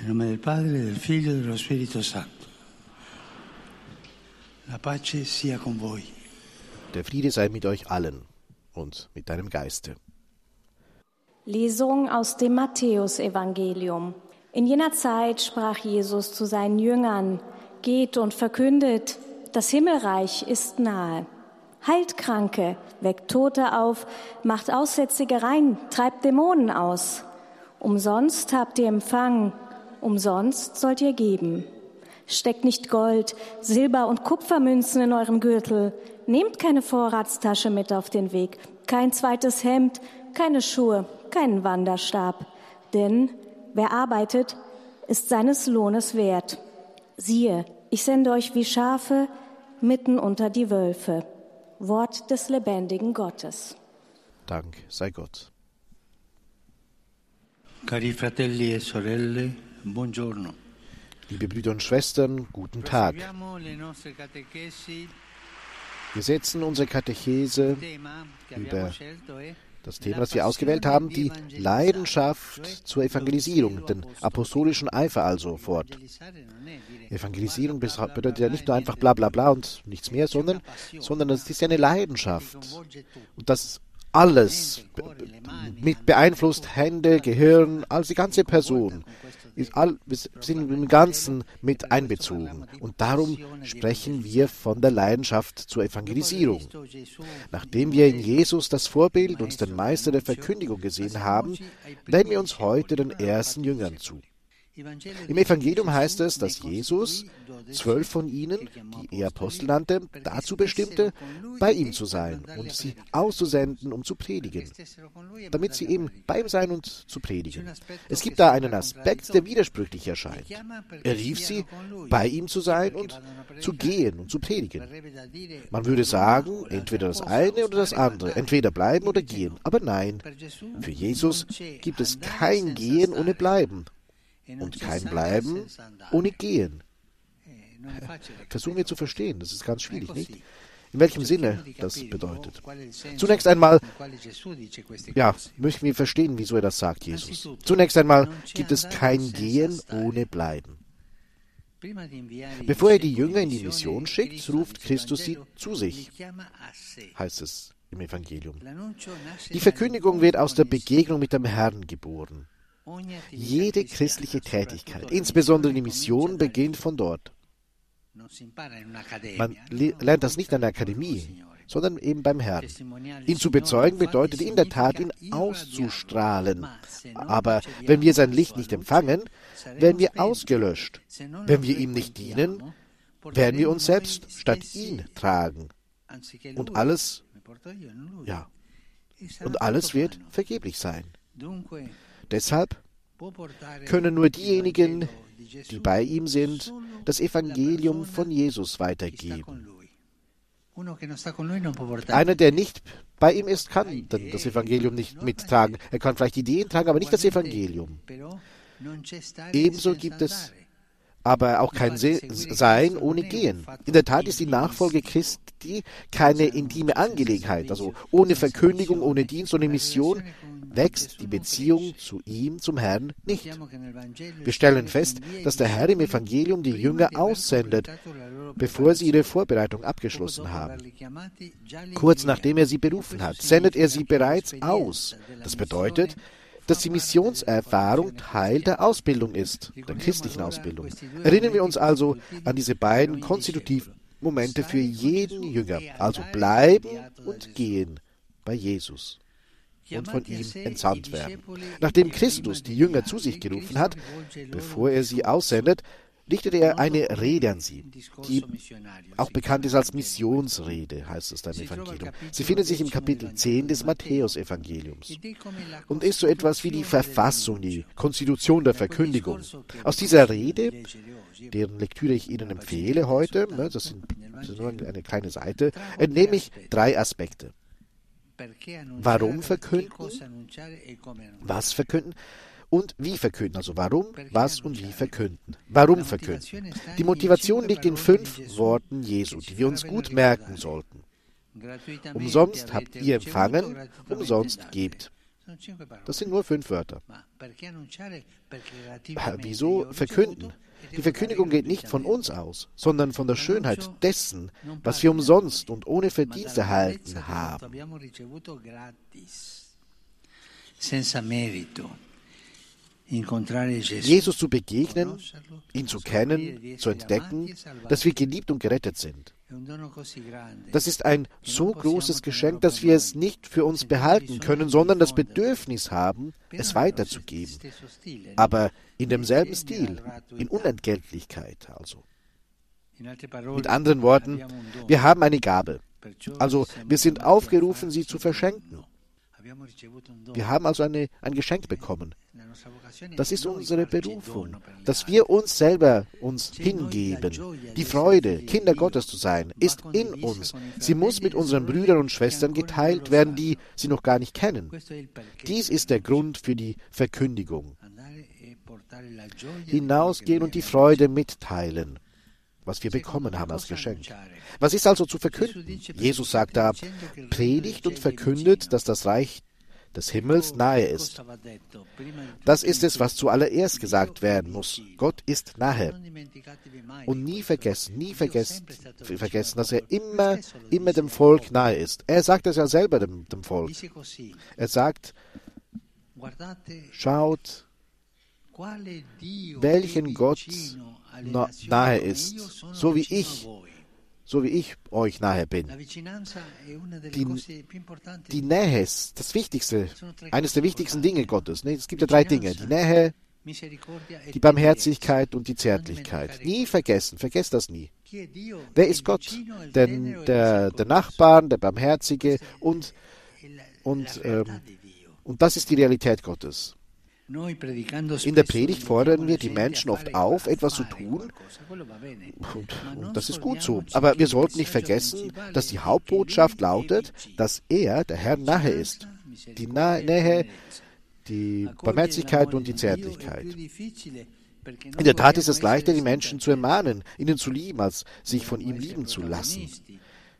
Nel nome del Padre, del Figlio e dello Spirito Santo. La pace sia con voi. Der Friede sei mit euch allen und mit deinem Geiste. Lesung aus dem Matthäusevangelium. In jener Zeit sprach Jesus zu seinen Jüngern, Geht und verkündet, das Himmelreich ist nahe. Heilt Kranke, weckt Tote auf, macht Aussätzige rein, treibt Dämonen aus. Umsonst habt ihr empfangen, umsonst sollt ihr geben. Steckt nicht Gold, Silber und Kupfermünzen in eurem Gürtel. Nehmt keine Vorratstasche mit auf den Weg, kein zweites Hemd, keine Schuhe, keinen Wanderstab. Denn wer arbeitet, ist seines Lohnes wert. Siehe, ich sende euch wie Schafe mitten unter die Wölfe. Wort des lebendigen Gottes. Dank sei Gott. Cari fratelli e sorelle, Liebe Brüder und Schwestern, guten Tag. Wir setzen unsere Katechese über das Thema, das wir ausgewählt haben, die Leidenschaft zur Evangelisierung, den apostolischen Eifer also fort. Evangelisierung bedeutet ja nicht nur einfach bla bla bla und nichts mehr, sondern, sondern es ist eine Leidenschaft. Und das alles mit beeinflusst Hände, Gehirn, also die ganze Person. Ist all, sind im Ganzen mit einbezogen. Und darum sprechen wir von der Leidenschaft zur Evangelisierung. Nachdem wir in Jesus das Vorbild und den Meister der Verkündigung gesehen haben, wenden wir uns heute den ersten Jüngern zu. Im Evangelium heißt es, dass Jesus zwölf von ihnen, die er Apostel nannte, dazu bestimmte, bei ihm zu sein und sie auszusenden, um zu predigen, damit sie eben bei ihm sein und zu predigen. Es gibt da einen Aspekt, der widersprüchlich erscheint. Er rief sie, bei ihm zu sein und zu gehen und zu predigen. Man würde sagen, entweder das eine oder das andere, entweder bleiben oder gehen. Aber nein, für Jesus gibt es kein Gehen ohne Bleiben und kein Bleiben ohne Gehen. Versuchen wir zu verstehen, das ist ganz schwierig, nicht? In welchem Sinne das bedeutet. Zunächst einmal, ja, möchten wir verstehen, wieso er das sagt, Jesus. Zunächst einmal gibt es kein Gehen ohne Bleiben. Bevor er die Jünger in die Mission schickt, ruft Christus sie zu sich, heißt es im Evangelium. Die Verkündigung wird aus der Begegnung mit dem Herrn geboren. Jede christliche Tätigkeit, insbesondere die Mission, beginnt von dort. Man le- lernt das nicht an der Akademie, sondern eben beim Herrn. Ihn zu bezeugen bedeutet in der Tat, ihn auszustrahlen. Aber wenn wir sein Licht nicht empfangen, werden wir ausgelöscht. Wenn wir ihm nicht dienen, werden wir uns selbst statt ihn tragen. Und alles, ja, und alles wird vergeblich sein. Deshalb können nur diejenigen, die bei ihm sind, das Evangelium von Jesus weitergeben. Einer, der nicht bei ihm ist, kann dann das Evangelium nicht mittragen. Er kann vielleicht Ideen tragen, aber nicht das Evangelium. Ebenso gibt es aber auch kein Se Sein ohne Gehen. In der Tat ist die Nachfolge Christi keine intime Angelegenheit. Also ohne Verkündigung, ohne Dienst, ohne Mission wächst die Beziehung zu ihm, zum Herrn, nicht. Wir stellen fest, dass der Herr im Evangelium die Jünger aussendet, bevor sie ihre Vorbereitung abgeschlossen haben. Kurz nachdem er sie berufen hat, sendet er sie bereits aus. Das bedeutet, dass die Missionserfahrung Teil der Ausbildung ist, der christlichen Ausbildung. Erinnern wir uns also an diese beiden konstitutiven Momente für jeden Jünger, also bleiben und gehen bei Jesus und von ihm entsandt werden. Nachdem Christus die Jünger zu sich gerufen hat, bevor er sie aussendet, richtete er eine Rede an sie, die auch bekannt ist als Missionsrede, heißt es dann im Evangelium. Sie findet sich im Kapitel 10 des Matthäusevangeliums und ist so etwas wie die Verfassung, die Konstitution der Verkündigung. Aus dieser Rede, deren Lektüre ich Ihnen empfehle heute, ne, das, sind, das ist nur eine kleine Seite, entnehme ich drei Aspekte. Warum verkünden? Was verkünden? Und wie verkünden? Also warum, was und wie verkünden? Warum verkünden? Die Motivation liegt in fünf Worten Jesu, die wir uns gut merken sollten. Umsonst habt ihr empfangen, umsonst gebt. Das sind nur fünf Wörter. Wieso verkünden? Die Verkündigung geht nicht von uns aus, sondern von der Schönheit dessen, was wir umsonst und ohne Verdienst erhalten haben. Jesus zu begegnen, ihn zu kennen, zu entdecken, dass wir geliebt und gerettet sind. Das ist ein so großes Geschenk, dass wir es nicht für uns behalten können, sondern das Bedürfnis haben, es weiterzugeben. Aber in demselben Stil, in Unentgeltlichkeit also. Mit anderen Worten, wir haben eine Gabe. Also wir sind aufgerufen, sie zu verschenken. Wir haben also eine, ein Geschenk bekommen. Das ist unsere Berufung, dass wir uns selber uns hingeben. Die Freude, Kinder Gottes zu sein, ist in uns. Sie muss mit unseren Brüdern und Schwestern geteilt werden, die sie noch gar nicht kennen. Dies ist der Grund für die Verkündigung. Hinausgehen und die Freude mitteilen was wir bekommen haben als Geschenk. Was ist also zu verkünden? Jesus sagt da, predigt und verkündet, dass das Reich des Himmels nahe ist. Das ist es, was zuallererst gesagt werden muss. Gott ist nahe. Und nie vergessen, nie vergessen, vergessen, dass er immer, immer dem Volk nahe ist. Er sagt es ja selber dem, dem Volk. Er sagt, schaut, welchen Gott nahe ist, so wie ich so wie ich euch nahe bin. Die, die Nähe ist das Wichtigste, eines der wichtigsten Dinge Gottes. Es gibt ja drei Dinge. Die Nähe, die Barmherzigkeit und die Zärtlichkeit. Nie vergessen, vergesst das nie. Wer ist Gott? Denn der, der Nachbarn, der Barmherzige und, und, ähm, und das ist die Realität Gottes. In der Predigt fordern wir die Menschen oft auf, etwas zu tun. Und, und, das ist gut so. Aber wir sollten nicht vergessen, dass die Hauptbotschaft lautet, dass er, der Herr, nahe ist. Die Nähe, die Barmherzigkeit und die Zärtlichkeit. In der Tat ist es leichter, die Menschen zu ermahnen, ihnen zu lieben, als sich von ihm lieben zu lassen.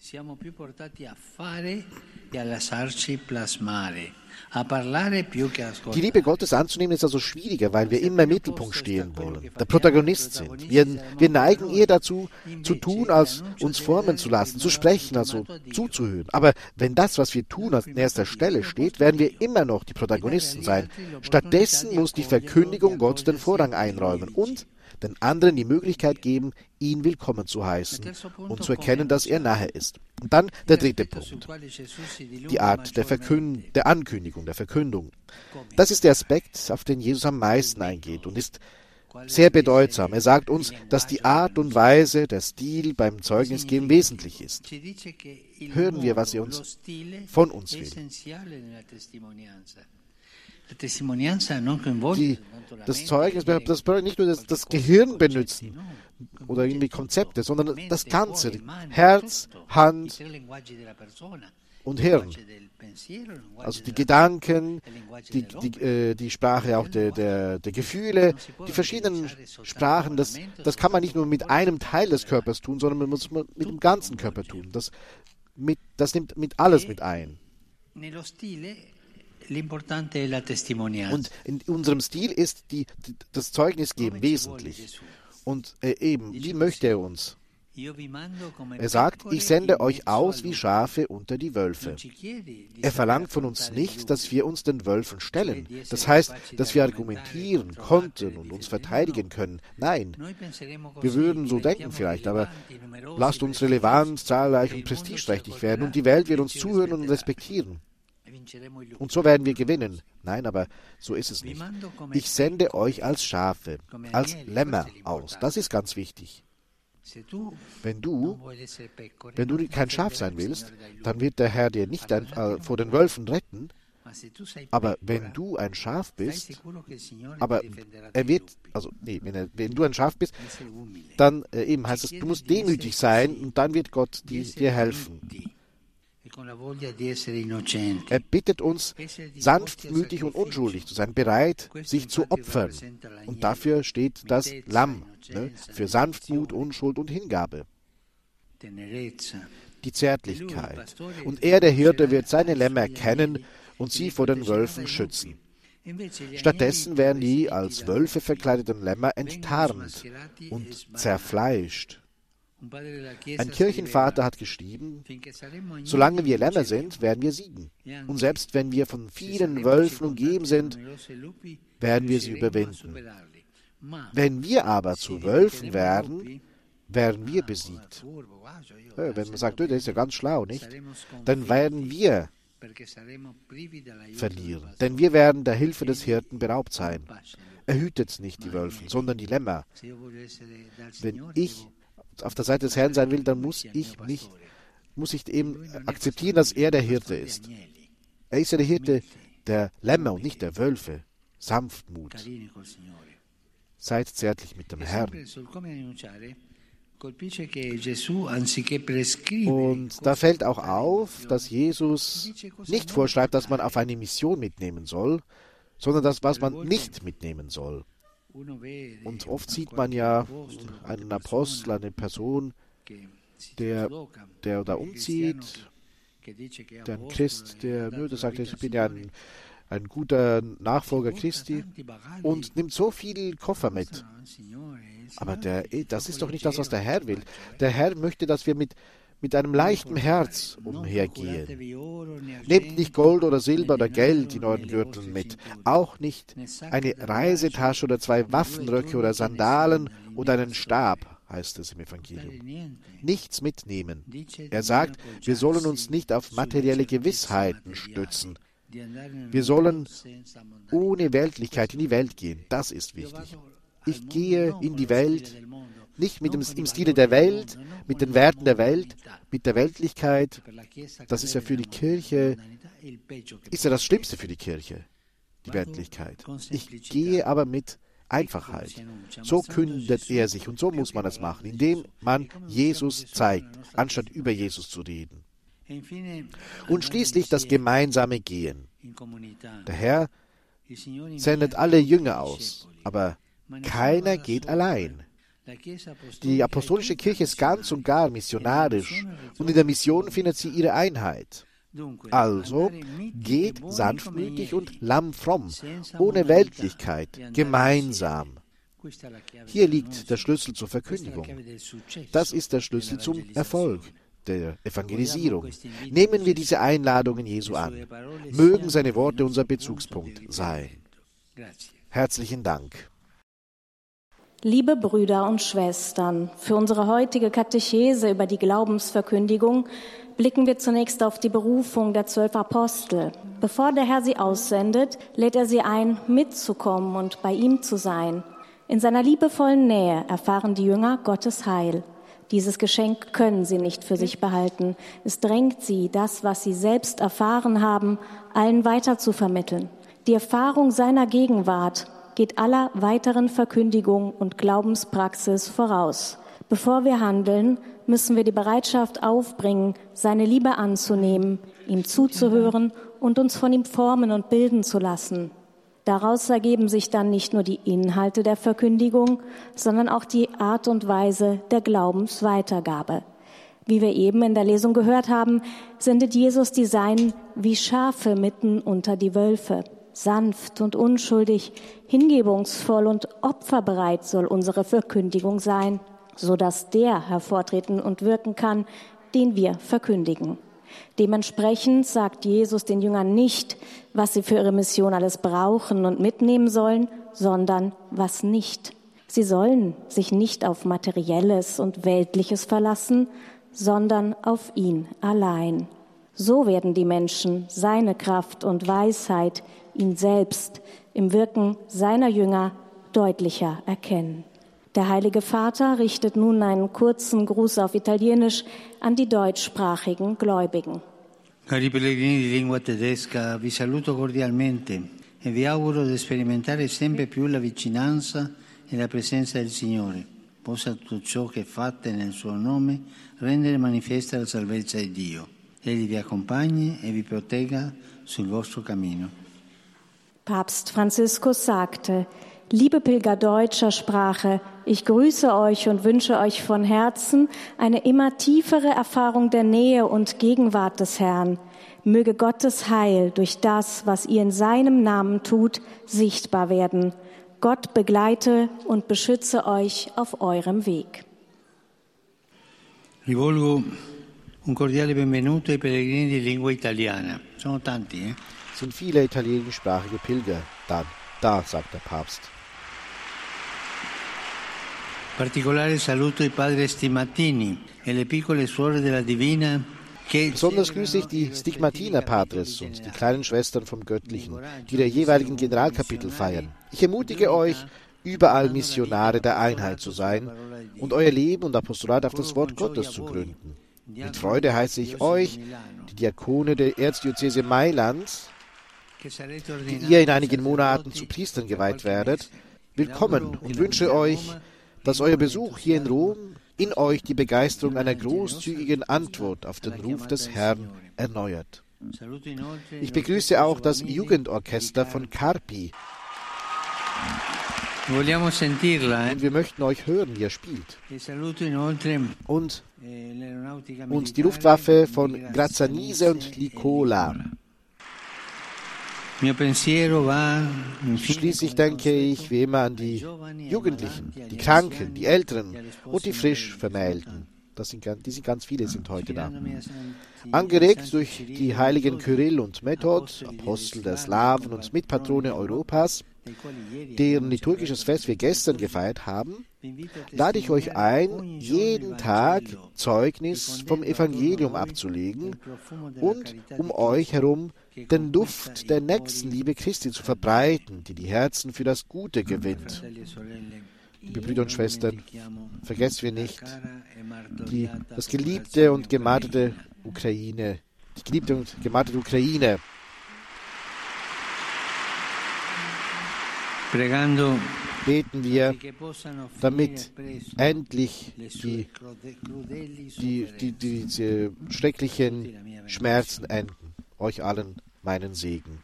Siamo più portati a fare e a lasciarci plasmare. Die Liebe Gottes anzunehmen ist also schwieriger, weil wir immer im Mittelpunkt stehen wollen, der Protagonist sind. Wir, wir neigen eher dazu, zu tun, als uns formen zu lassen, zu sprechen, also zuzuhören. Aber wenn das, was wir tun, an erster Stelle steht, werden wir immer noch die Protagonisten sein. Stattdessen muss die Verkündigung Gott den Vorrang einräumen und den anderen die Möglichkeit geben, ihn willkommen zu heißen und zu erkennen, dass er nahe ist. Und dann der dritte Punkt, die Art der, Verkünd der Ankündigung, der Verkündung. Das ist der Aspekt, auf den Jesus am meisten eingeht und ist sehr bedeutsam. Er sagt uns, dass die Art und Weise, der Stil beim Zeugnisgeben wesentlich ist. Hören wir, was er uns von uns will. Die, das Zeugnis, das bedeutet nicht nur das, das Gehirn benutzen oder irgendwie Konzepte, sondern das Ganze, Herz, Hand und Hirn. Also die Gedanken, die, die, äh, die Sprache auch der, der, der Gefühle, die verschiedenen Sprachen, das, das kann man nicht nur mit einem Teil des Körpers tun, sondern man muss mit dem ganzen Körper tun. Das, mit, das nimmt mit alles mit ein. Und in unserem Stil ist die, das Zeugnisgeben wesentlich. Und äh, eben, wie möchte er uns? Er sagt, ich sende euch aus wie Schafe unter die Wölfe. Er verlangt von uns nicht, dass wir uns den Wölfen stellen. Das heißt, dass wir argumentieren konnten und uns verteidigen können. Nein, wir würden so denken vielleicht, aber lasst uns relevant, zahlreich und prestigeträchtig werden und die Welt wird uns zuhören und respektieren. Und so werden wir gewinnen. Nein, aber so ist es nicht. Ich sende euch als Schafe, als Lämmer aus. Das ist ganz wichtig. Wenn du, wenn du kein Schaf sein willst, dann wird der Herr dir nicht ein, äh, vor den Wölfen retten. Aber wenn du ein Schaf bist, aber er wird, also nee, wenn, er, wenn du ein Schaf bist, dann äh, eben heißt es, du musst demütig sein und dann wird Gott dir, dir helfen. Er bittet uns, sanftmütig und unschuldig zu sein, bereit, sich zu opfern. Und dafür steht das Lamm, ne, für Sanftmut, Unschuld und Hingabe. Die Zärtlichkeit. Und er, der Hirte, wird seine Lämmer kennen und sie vor den Wölfen schützen. Stattdessen werden die als Wölfe verkleideten Lämmer enttarnt und zerfleischt. Ein Kirchenvater hat geschrieben, solange wir Lämmer sind, werden wir siegen. Und selbst wenn wir von vielen Wölfen umgeben sind, werden wir sie überwinden. Wenn wir aber zu Wölfen werden, werden wir besiegt. Wenn man sagt, der ist ja ganz schlau, nicht? Dann werden wir verlieren. Denn wir werden der Hilfe des Hirten beraubt sein. Er hütet nicht die Wölfen, sondern die Lämmer. Wenn ich auf der Seite des Herrn sein will, dann muss ich mich, muss ich eben akzeptieren, dass er der Hirte ist. Er ist ja der Hirte der Lämmer und nicht der Wölfe. Sanftmut. Seid zärtlich mit dem Herrn. Und da fällt auch auf, dass Jesus nicht vorschreibt, dass man auf eine Mission mitnehmen soll, sondern das, was man nicht mitnehmen soll. Und oft sieht man ja einen Apostel, eine Person, der, der da umzieht, der ein Christ, der nur sagt, ich bin ja ein, ein guter Nachfolger Christi und nimmt so viel Koffer mit. Aber der, das ist doch nicht das, was der Herr will. Der Herr möchte, dass wir mit, mit einem leichten Herz umhergehen. Nehmt nicht Gold oder Silber oder Geld in euren Gürteln mit, auch nicht eine Reisetasche oder zwei Waffenröcke oder Sandalen oder einen Stab, heißt es im Evangelium. Nichts mitnehmen. Er sagt, wir sollen uns nicht auf materielle Gewissheiten stützen. Wir sollen ohne Weltlichkeit in die Welt gehen. Das ist wichtig. Ich gehe in die Welt nicht mit dem, im Stile der Welt, mit den Werten der Welt, mit der Weltlichkeit. Das ist ja für die Kirche, ist ja das Schlimmste für die Kirche, die Weltlichkeit. Ich gehe aber mit Einfachheit. So kündet er sich und so muss man es machen, indem man Jesus zeigt, anstatt über Jesus zu reden. Und schließlich das gemeinsame Gehen. Der Herr sendet alle Jünger aus, aber keiner geht allein. Die apostolische Kirche ist ganz und gar missionarisch und in der Mission findet sie ihre Einheit. Also geht sanftmütig und lammfromm, ohne Weltlichkeit, gemeinsam. Hier liegt der Schlüssel zur Verkündigung. Das ist der Schlüssel zum Erfolg der Evangelisierung. Nehmen wir diese Einladungen Jesu an. Mögen seine Worte unser Bezugspunkt sein. Herzlichen Dank. Liebe Brüder und Schwestern, für unsere heutige Katechese über die Glaubensverkündigung blicken wir zunächst auf die Berufung der zwölf Apostel. Bevor der Herr sie aussendet, lädt er sie ein, mitzukommen und bei ihm zu sein. In seiner liebevollen Nähe erfahren die Jünger Gottes Heil. Dieses Geschenk können sie nicht für sich behalten. Es drängt sie, das, was sie selbst erfahren haben, allen weiter zu vermitteln. Die Erfahrung seiner Gegenwart geht aller weiteren Verkündigung und Glaubenspraxis voraus. Bevor wir handeln, müssen wir die Bereitschaft aufbringen, seine Liebe anzunehmen, ihm zuzuhören und uns von ihm formen und bilden zu lassen. Daraus ergeben sich dann nicht nur die Inhalte der Verkündigung, sondern auch die Art und Weise der Glaubensweitergabe. Wie wir eben in der Lesung gehört haben, sendet Jesus die Seinen wie Schafe mitten unter die Wölfe. Sanft und unschuldig, hingebungsvoll und opferbereit soll unsere Verkündigung sein, so dass der hervortreten und wirken kann, den wir verkündigen. Dementsprechend sagt Jesus den Jüngern nicht, was sie für ihre Mission alles brauchen und mitnehmen sollen, sondern was nicht. Sie sollen sich nicht auf Materielles und Weltliches verlassen, sondern auf ihn allein. So werden die Menschen seine Kraft und Weisheit ihn selbst im Wirken seiner Jünger deutlicher erkennen. Der Heilige Vater richtet nun einen kurzen Gruß auf Italienisch an die deutschsprachigen Gläubigen. Cari pellegrini di lingua tedesca, vi saluto cordialmente e vi auguro di sperimentare sempre più la vicinanza e la presenza del Signore. Possa tutto ciò che fate nel suo nome rendere manifesta la salvezza di Dio. Egli vi accompagni e vi protegga sul vostro cammino. Papst Franziskus sagte, Liebe Pilger deutscher Sprache, ich grüße euch und wünsche euch von Herzen eine immer tiefere Erfahrung der Nähe und Gegenwart des Herrn. Möge Gottes Heil durch das, was ihr in seinem Namen tut, sichtbar werden. Gott begleite und beschütze euch auf eurem Weg. Rivolgo un cordiale benvenuto ai pellegrini di lingua italiana. Sono tanti, eh? Sind viele italienischsprachige Pilger da, da, sagt der Papst. Particolare saluto i padri Stimatini e le piccole suore della Divina Besonders grüße ich die Stigmatiner Patres und die kleinen Schwestern vom Göttlichen, die der jeweiligen Generalkapitel feiern. Ich ermutige euch, überall Missionare der Einheit zu sein und euer Leben und Apostolat auf das Wort Gottes zu gründen. Mit Freude heiße ich euch, die Diakone der Erzdiözese Mailands, die ihr in einigen Monaten zu Priestern geweiht werdet, willkommen und wünsche euch, dass euer Besuch hier in Rom in euch die Begeisterung einer großzügigen Antwort auf den Ruf des Herrn erneuert. Ich begrüße auch das Jugendorchester von Carpi. Und wir möchten euch hören, wie ihr spielt. Und, und die Luftwaffe von Grazzanise und Licola. Schließlich denke ich wie immer an die Jugendlichen, die Kranken, die Älteren und die frisch Vermählten. Das sind, die sind ganz viele, sind heute da. Angeregt durch die heiligen Kyrill und Method, Apostel der Slawen und Mitpatrone Europas, deren liturgisches Fest wir gestern gefeiert haben, lade ich euch ein, jeden Tag Zeugnis vom Evangelium abzulegen und um euch herum den Duft der Nächstenliebe Christi zu verbreiten, die die Herzen für das Gute gewinnt. Liebe Brüder und Schwestern, vergesst wir nicht, die, das geliebte und gemarterte Ukraine, die geliebte und gemarterte Ukraine. beten wir, damit endlich die, die, die, diese schrecklichen Schmerzen enden. Euch allen meinen Segen.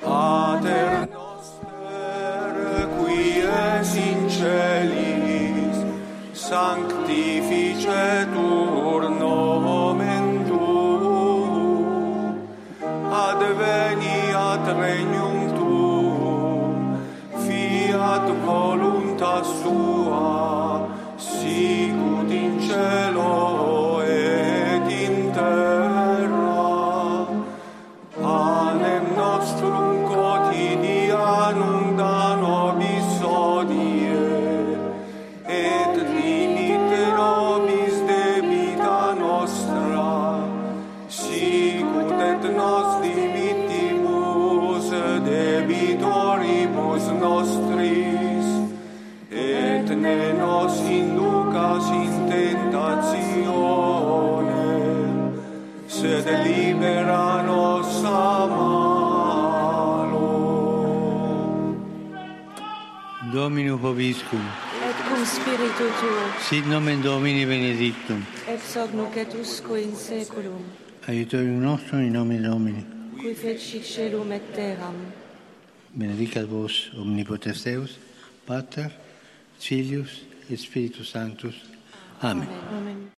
Pater celis, sanctificetur nomen tuum, adveniat regnum tuum, fiat voluntas sua, sicut in cielo Dominus vobiscum. Et cum spiritu tuo. Sit nomen Domini benedictum. Ex hoc nunc et usque in seculum. Aiutorium nostrum in nome Domini. Qui feci celum et terram. Benedicat vos omnipotens Deus, Pater, Filhos, Espírito Santos. Amém. Amém.